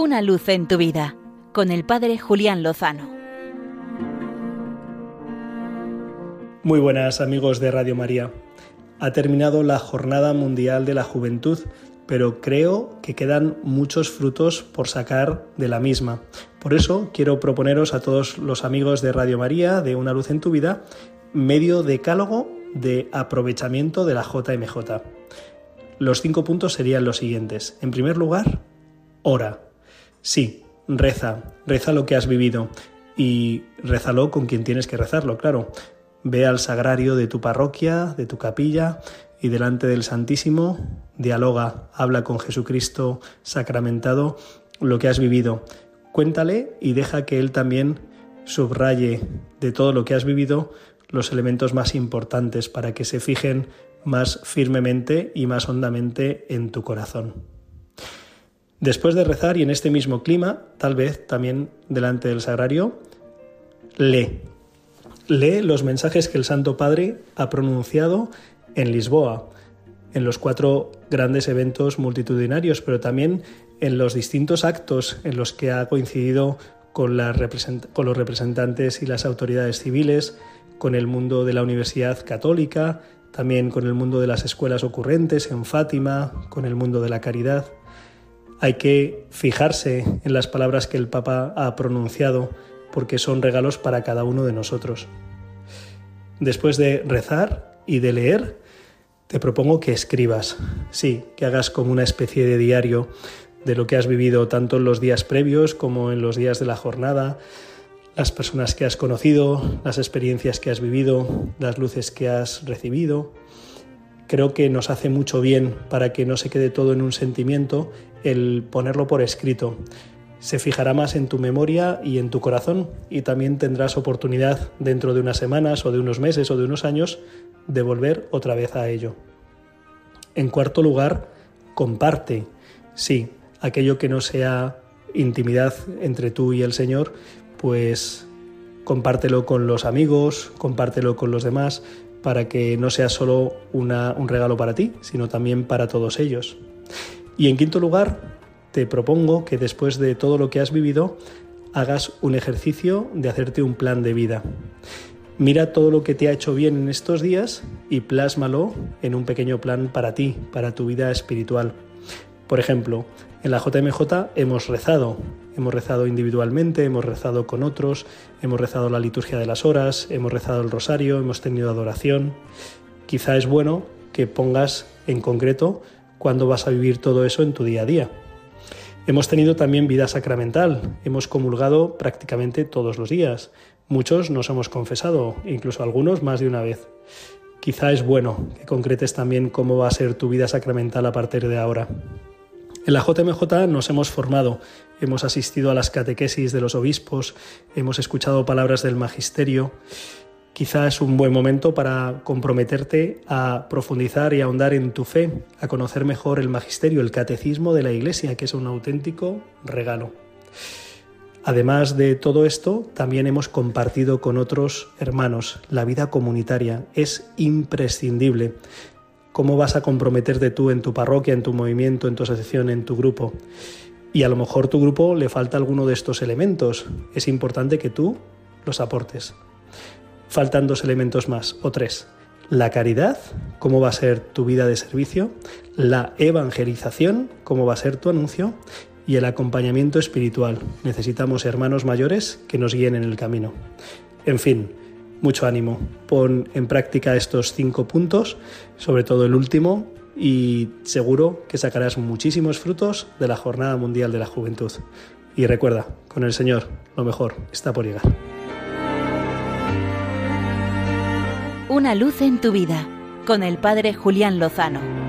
Una luz en tu vida con el Padre Julián Lozano. Muy buenas amigos de Radio María. Ha terminado la Jornada Mundial de la Juventud, pero creo que quedan muchos frutos por sacar de la misma. Por eso quiero proponeros a todos los amigos de Radio María, de Una luz en tu vida, medio decálogo de aprovechamiento de la JMJ. Los cinco puntos serían los siguientes. En primer lugar, ora. Sí, reza, reza lo que has vivido y rézalo con quien tienes que rezarlo, claro. Ve al sagrario de tu parroquia, de tu capilla y delante del Santísimo, dialoga, habla con Jesucristo sacramentado lo que has vivido. Cuéntale y deja que Él también subraye de todo lo que has vivido los elementos más importantes para que se fijen más firmemente y más hondamente en tu corazón. Después de rezar y en este mismo clima, tal vez también delante del sagrario, lee. Lee los mensajes que el Santo Padre ha pronunciado en Lisboa, en los cuatro grandes eventos multitudinarios, pero también en los distintos actos en los que ha coincidido con, con los representantes y las autoridades civiles, con el mundo de la Universidad Católica, también con el mundo de las escuelas ocurrentes en Fátima, con el mundo de la caridad. Hay que fijarse en las palabras que el Papa ha pronunciado porque son regalos para cada uno de nosotros. Después de rezar y de leer, te propongo que escribas, sí, que hagas como una especie de diario de lo que has vivido tanto en los días previos como en los días de la jornada, las personas que has conocido, las experiencias que has vivido, las luces que has recibido. Creo que nos hace mucho bien para que no se quede todo en un sentimiento el ponerlo por escrito. Se fijará más en tu memoria y en tu corazón y también tendrás oportunidad dentro de unas semanas o de unos meses o de unos años de volver otra vez a ello. En cuarto lugar, comparte. Sí, aquello que no sea intimidad entre tú y el Señor, pues compártelo con los amigos, compártelo con los demás, para que no sea solo un regalo para ti, sino también para todos ellos. Y en quinto lugar, te propongo que después de todo lo que has vivido, hagas un ejercicio de hacerte un plan de vida. Mira todo lo que te ha hecho bien en estos días y plásmalo en un pequeño plan para ti, para tu vida espiritual. Por ejemplo, en la JMJ hemos rezado, hemos rezado individualmente, hemos rezado con otros, hemos rezado la liturgia de las horas, hemos rezado el rosario, hemos tenido adoración. Quizá es bueno que pongas en concreto cuándo vas a vivir todo eso en tu día a día. Hemos tenido también vida sacramental, hemos comulgado prácticamente todos los días. Muchos nos hemos confesado, incluso algunos más de una vez. Quizá es bueno que concretes también cómo va a ser tu vida sacramental a partir de ahora. En la JMJ nos hemos formado, hemos asistido a las catequesis de los obispos, hemos escuchado palabras del magisterio. Quizá es un buen momento para comprometerte a profundizar y ahondar en tu fe, a conocer mejor el magisterio, el catecismo de la Iglesia, que es un auténtico regalo. Además de todo esto, también hemos compartido con otros hermanos. La vida comunitaria es imprescindible cómo vas a comprometerte tú en tu parroquia, en tu movimiento, en tu asociación, en tu grupo. Y a lo mejor tu grupo le falta alguno de estos elementos. Es importante que tú los aportes. Faltan dos elementos más, o tres. La caridad, cómo va a ser tu vida de servicio. La evangelización, cómo va a ser tu anuncio. Y el acompañamiento espiritual. Necesitamos hermanos mayores que nos guíen en el camino. En fin, mucho ánimo. Pon en práctica estos cinco puntos, sobre todo el último, y seguro que sacarás muchísimos frutos de la Jornada Mundial de la Juventud. Y recuerda, con el Señor, lo mejor está por llegar. Una luz en tu vida, con el Padre Julián Lozano.